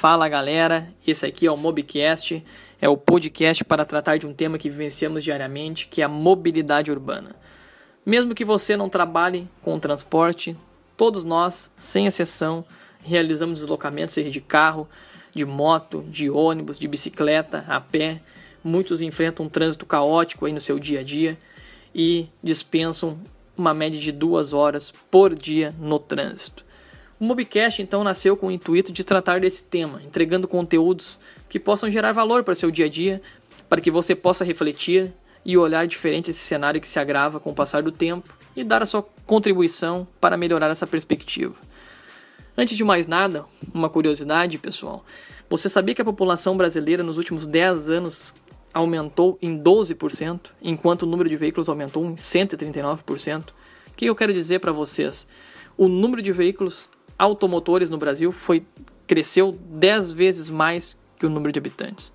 Fala galera, esse aqui é o Mobcast, é o podcast para tratar de um tema que vivenciamos diariamente, que é a mobilidade urbana. Mesmo que você não trabalhe com transporte, todos nós, sem exceção, realizamos deslocamentos, seja de carro, de moto, de ônibus, de bicicleta, a pé. Muitos enfrentam um trânsito caótico aí no seu dia a dia e dispensam uma média de duas horas por dia no trânsito. O Mobcast então nasceu com o intuito de tratar desse tema, entregando conteúdos que possam gerar valor para seu dia a dia, para que você possa refletir e olhar diferente esse cenário que se agrava com o passar do tempo e dar a sua contribuição para melhorar essa perspectiva. Antes de mais nada, uma curiosidade, pessoal. Você sabia que a população brasileira nos últimos 10 anos aumentou em 12%, enquanto o número de veículos aumentou em 139%? O que eu quero dizer para vocês? O número de veículos automotores no Brasil foi cresceu 10 vezes mais que o número de habitantes.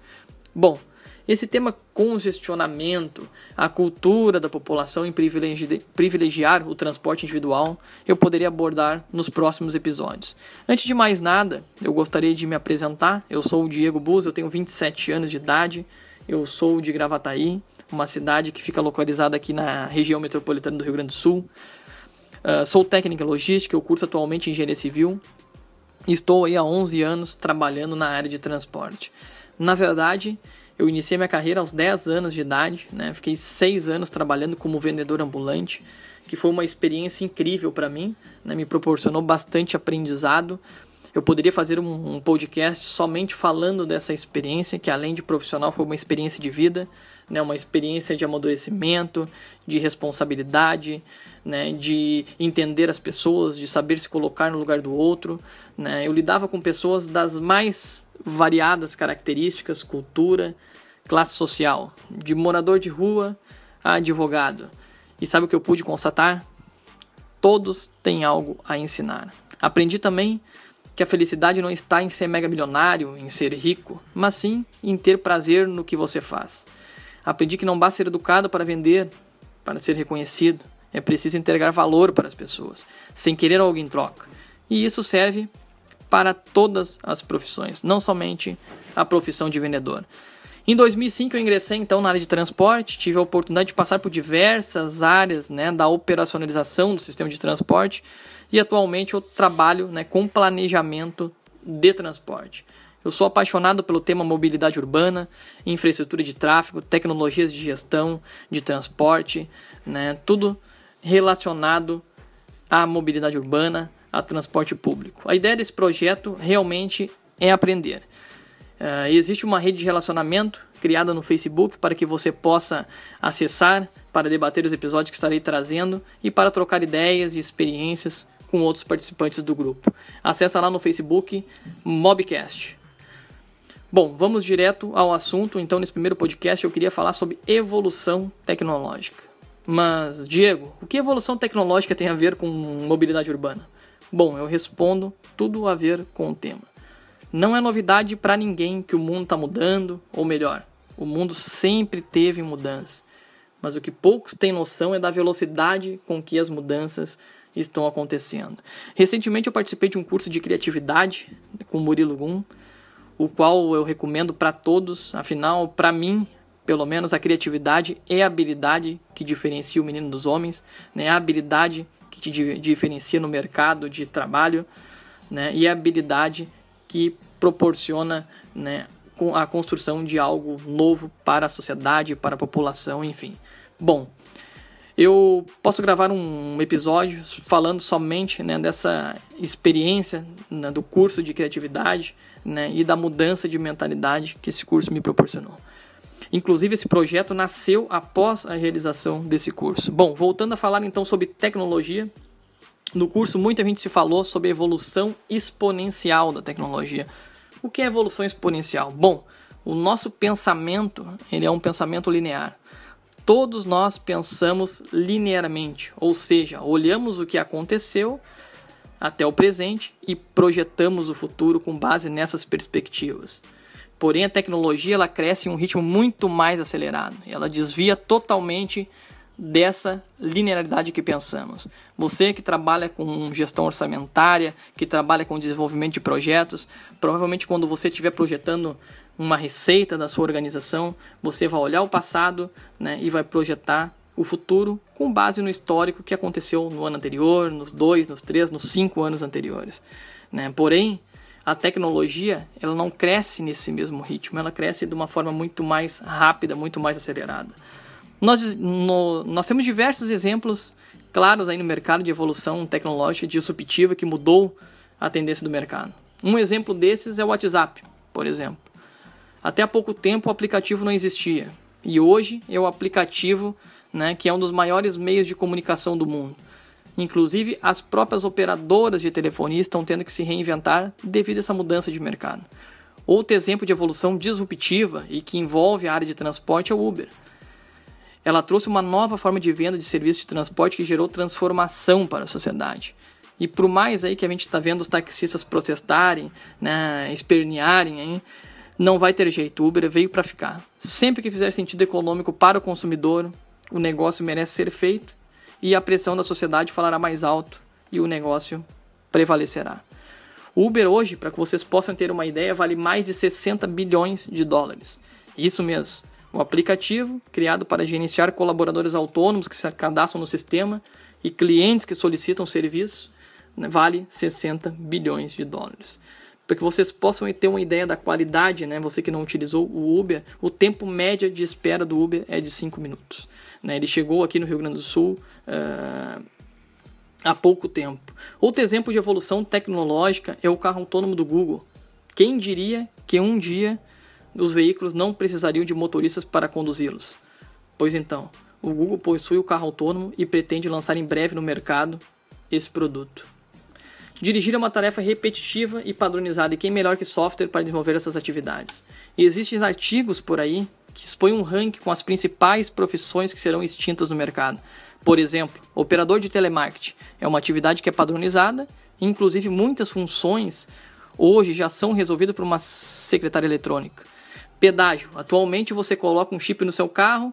Bom, esse tema congestionamento, a cultura da população em privilegi privilegiar o transporte individual, eu poderia abordar nos próximos episódios. Antes de mais nada, eu gostaria de me apresentar. Eu sou o Diego Buz, eu tenho 27 anos de idade, eu sou de Gravataí, uma cidade que fica localizada aqui na região metropolitana do Rio Grande do Sul. Uh, sou técnico em logística, eu curso atualmente engenharia civil estou aí há 11 anos trabalhando na área de transporte. Na verdade, eu iniciei minha carreira aos 10 anos de idade, né? fiquei 6 anos trabalhando como vendedor ambulante, que foi uma experiência incrível para mim, né? me proporcionou bastante aprendizado. Eu poderia fazer um, um podcast somente falando dessa experiência, que além de profissional foi uma experiência de vida né, uma experiência de amadurecimento, de responsabilidade, né, de entender as pessoas, de saber se colocar no lugar do outro. Né. Eu lidava com pessoas das mais variadas características, cultura, classe social, de morador de rua a advogado. E sabe o que eu pude constatar? Todos têm algo a ensinar. Aprendi também que a felicidade não está em ser mega milionário, em ser rico, mas sim em ter prazer no que você faz. Aprendi que não basta ser educado para vender, para ser reconhecido. É preciso entregar valor para as pessoas, sem querer algo em troca. E isso serve para todas as profissões, não somente a profissão de vendedor. Em 2005 eu ingressei então na área de transporte, tive a oportunidade de passar por diversas áreas né, da operacionalização do sistema de transporte e atualmente eu trabalho né, com planejamento de transporte. Eu sou apaixonado pelo tema mobilidade urbana, infraestrutura de tráfego, tecnologias de gestão, de transporte, né? tudo relacionado à mobilidade urbana, a transporte público. A ideia desse projeto realmente é aprender. Uh, existe uma rede de relacionamento criada no Facebook para que você possa acessar para debater os episódios que estarei trazendo e para trocar ideias e experiências com outros participantes do grupo. Acesse lá no Facebook Mobcast. Bom, vamos direto ao assunto. Então, nesse primeiro podcast, eu queria falar sobre evolução tecnológica. Mas, Diego, o que evolução tecnológica tem a ver com mobilidade urbana? Bom, eu respondo tudo a ver com o tema. Não é novidade para ninguém que o mundo está mudando, ou melhor, o mundo sempre teve mudança. Mas o que poucos têm noção é da velocidade com que as mudanças estão acontecendo. Recentemente eu participei de um curso de criatividade com o Murilo Gum o qual eu recomendo para todos. Afinal, para mim, pelo menos a criatividade é a habilidade que diferencia o menino dos homens, né? É a habilidade que te diferencia no mercado de trabalho, né? E a habilidade que proporciona, né, a construção de algo novo para a sociedade, para a população, enfim. Bom, eu posso gravar um episódio falando somente né, dessa experiência né, do curso de criatividade né, e da mudança de mentalidade que esse curso me proporcionou. Inclusive, esse projeto nasceu após a realização desse curso. Bom, voltando a falar então sobre tecnologia, no curso muita gente se falou sobre a evolução exponencial da tecnologia. O que é evolução exponencial? Bom, o nosso pensamento ele é um pensamento linear todos nós pensamos linearmente, ou seja, olhamos o que aconteceu até o presente e projetamos o futuro com base nessas perspectivas. Porém, a tecnologia ela cresce em um ritmo muito mais acelerado. Ela desvia totalmente dessa linearidade que pensamos. Você que trabalha com gestão orçamentária, que trabalha com desenvolvimento de projetos, provavelmente quando você estiver projetando uma receita da sua organização, você vai olhar o passado né, e vai projetar o futuro com base no histórico que aconteceu no ano anterior, nos dois, nos três, nos cinco anos anteriores. Né? Porém, a tecnologia ela não cresce nesse mesmo ritmo, ela cresce de uma forma muito mais rápida, muito mais acelerada. Nós, no, nós temos diversos exemplos claros aí no mercado de evolução tecnológica disruptiva que mudou a tendência do mercado. Um exemplo desses é o WhatsApp, por exemplo. Até há pouco tempo o aplicativo não existia e hoje é o aplicativo né, que é um dos maiores meios de comunicação do mundo. Inclusive, as próprias operadoras de telefonia estão tendo que se reinventar devido a essa mudança de mercado. Outro exemplo de evolução disruptiva e que envolve a área de transporte é o Uber. Ela trouxe uma nova forma de venda de serviços de transporte que gerou transformação para a sociedade. E por mais aí que a gente está vendo os taxistas protestarem, né, espernearem, hein, não vai ter jeito. O Uber veio para ficar. Sempre que fizer sentido econômico para o consumidor, o negócio merece ser feito e a pressão da sociedade falará mais alto e o negócio prevalecerá. O Uber hoje, para que vocês possam ter uma ideia, vale mais de 60 bilhões de dólares. Isso mesmo. O aplicativo, criado para gerenciar colaboradores autônomos que se cadastram no sistema e clientes que solicitam serviço, né, vale 60 bilhões de dólares. Para que vocês possam ter uma ideia da qualidade, né, você que não utilizou o Uber, o tempo médio de espera do Uber é de 5 minutos. Né? Ele chegou aqui no Rio Grande do Sul uh, há pouco tempo. Outro exemplo de evolução tecnológica é o carro autônomo do Google. Quem diria que um dia os veículos não precisariam de motoristas para conduzi-los. Pois então, o Google possui o carro autônomo e pretende lançar em breve no mercado esse produto. Dirigir é uma tarefa repetitiva e padronizada, e quem melhor que software para desenvolver essas atividades? E existem artigos por aí que expõem um ranking com as principais profissões que serão extintas no mercado. Por exemplo, operador de telemarketing é uma atividade que é padronizada, inclusive muitas funções hoje já são resolvidas por uma secretária eletrônica. Pedágio. Atualmente você coloca um chip no seu carro,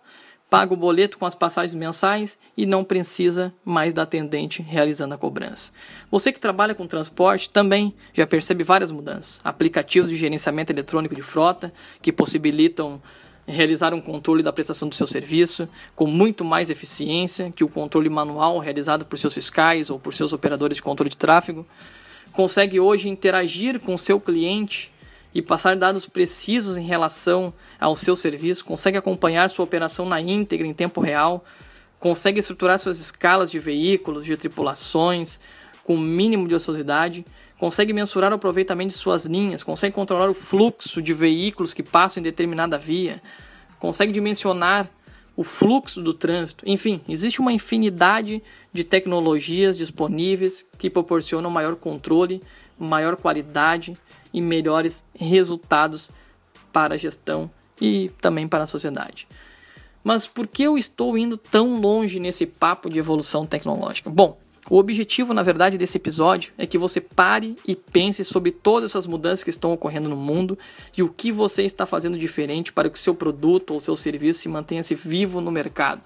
paga o boleto com as passagens mensais e não precisa mais da atendente realizando a cobrança. Você que trabalha com transporte também já percebe várias mudanças. Aplicativos de gerenciamento eletrônico de frota que possibilitam realizar um controle da prestação do seu serviço com muito mais eficiência que o controle manual realizado por seus fiscais ou por seus operadores de controle de tráfego. Consegue hoje interagir com seu cliente e passar dados precisos em relação ao seu serviço, consegue acompanhar sua operação na íntegra em tempo real, consegue estruturar suas escalas de veículos, de tripulações, com o mínimo de ociosidade, consegue mensurar o aproveitamento de suas linhas, consegue controlar o fluxo de veículos que passam em determinada via, consegue dimensionar o fluxo do trânsito. Enfim, existe uma infinidade de tecnologias disponíveis que proporcionam maior controle, maior qualidade e melhores resultados para a gestão e também para a sociedade. Mas por que eu estou indo tão longe nesse papo de evolução tecnológica? Bom, o objetivo, na verdade, desse episódio é que você pare e pense sobre todas essas mudanças que estão ocorrendo no mundo e o que você está fazendo diferente para que o seu produto ou seu serviço se mantenha-se vivo no mercado.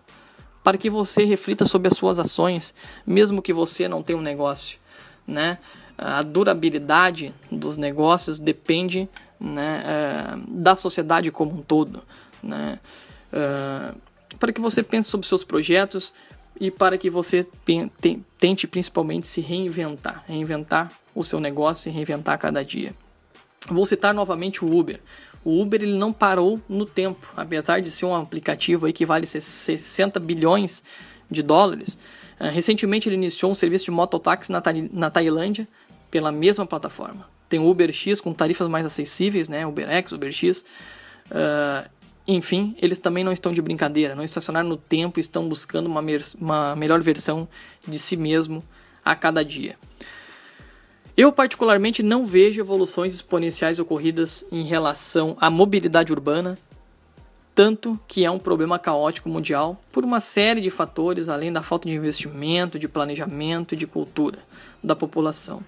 Para que você reflita sobre as suas ações, mesmo que você não tenha um negócio, né? A durabilidade dos negócios depende né, é, da sociedade como um todo. Né? É, para que você pense sobre seus projetos e para que você tente principalmente se reinventar, reinventar o seu negócio e reinventar cada dia. Vou citar novamente o Uber. O Uber ele não parou no tempo, apesar de ser um aplicativo aí que vale 60 bilhões de dólares. É, recentemente ele iniciou um serviço de mototáxi na Tailândia pela mesma plataforma. Tem o UberX com tarifas mais acessíveis, né? UberX, UberX. Uh, enfim, eles também não estão de brincadeira, não estacionaram no tempo, estão buscando uma, uma melhor versão de si mesmo a cada dia. Eu, particularmente, não vejo evoluções exponenciais ocorridas em relação à mobilidade urbana, tanto que é um problema caótico mundial por uma série de fatores, além da falta de investimento, de planejamento e de cultura da população.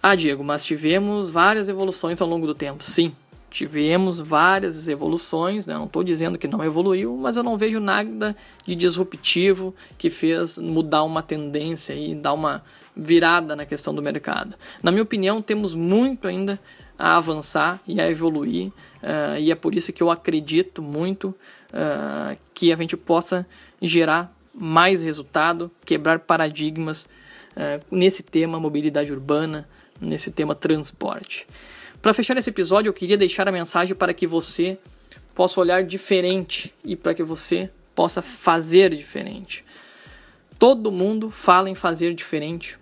Ah, Diego, mas tivemos várias evoluções ao longo do tempo. Sim, tivemos várias evoluções, né? não estou dizendo que não evoluiu, mas eu não vejo nada de disruptivo que fez mudar uma tendência e dar uma virada na questão do mercado. Na minha opinião, temos muito ainda a avançar e a evoluir, uh, e é por isso que eu acredito muito uh, que a gente possa gerar mais resultado, quebrar paradigmas uh, nesse tema mobilidade urbana, nesse tema transporte. Para fechar esse episódio, eu queria deixar a mensagem para que você possa olhar diferente e para que você possa fazer diferente. Todo mundo fala em fazer diferente,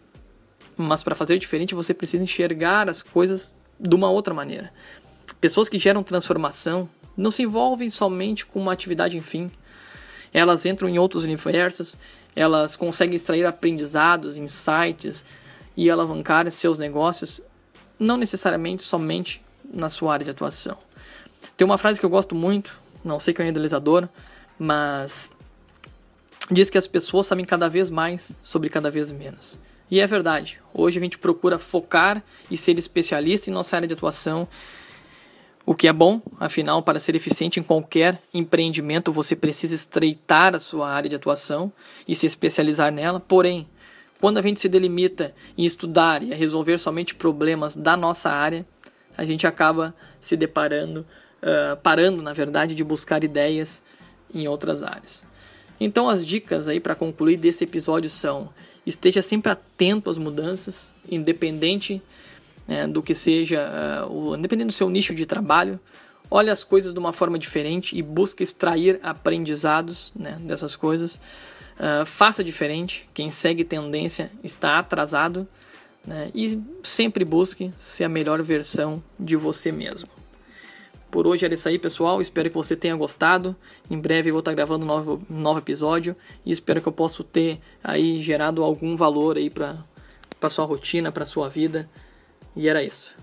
mas para fazer diferente você precisa enxergar as coisas de uma outra maneira. Pessoas que geram transformação não se envolvem somente com uma atividade enfim. Elas entram em outros universos, elas conseguem extrair aprendizados, insights e alavancar seus negócios não necessariamente somente na sua área de atuação. Tem uma frase que eu gosto muito, não sei quem é idealizador, mas diz que as pessoas sabem cada vez mais sobre cada vez menos. E é verdade. Hoje a gente procura focar e ser especialista em nossa área de atuação, o que é bom, afinal, para ser eficiente em qualquer empreendimento, você precisa estreitar a sua área de atuação e se especializar nela. Porém, quando a gente se delimita em estudar e a resolver somente problemas da nossa área, a gente acaba se deparando, uh, parando, na verdade, de buscar ideias em outras áreas. Então, as dicas aí para concluir desse episódio são: esteja sempre atento às mudanças, independente né, do que seja, uh, o, independente do seu nicho de trabalho. Olhe as coisas de uma forma diferente e busque extrair aprendizados né, dessas coisas. Uh, faça diferente. Quem segue tendência está atrasado. Né? E sempre busque ser a melhor versão de você mesmo. Por hoje era isso aí, pessoal. Espero que você tenha gostado. Em breve eu vou estar gravando um novo, um novo episódio e espero que eu possa ter aí gerado algum valor aí para sua rotina, para sua vida. E era isso.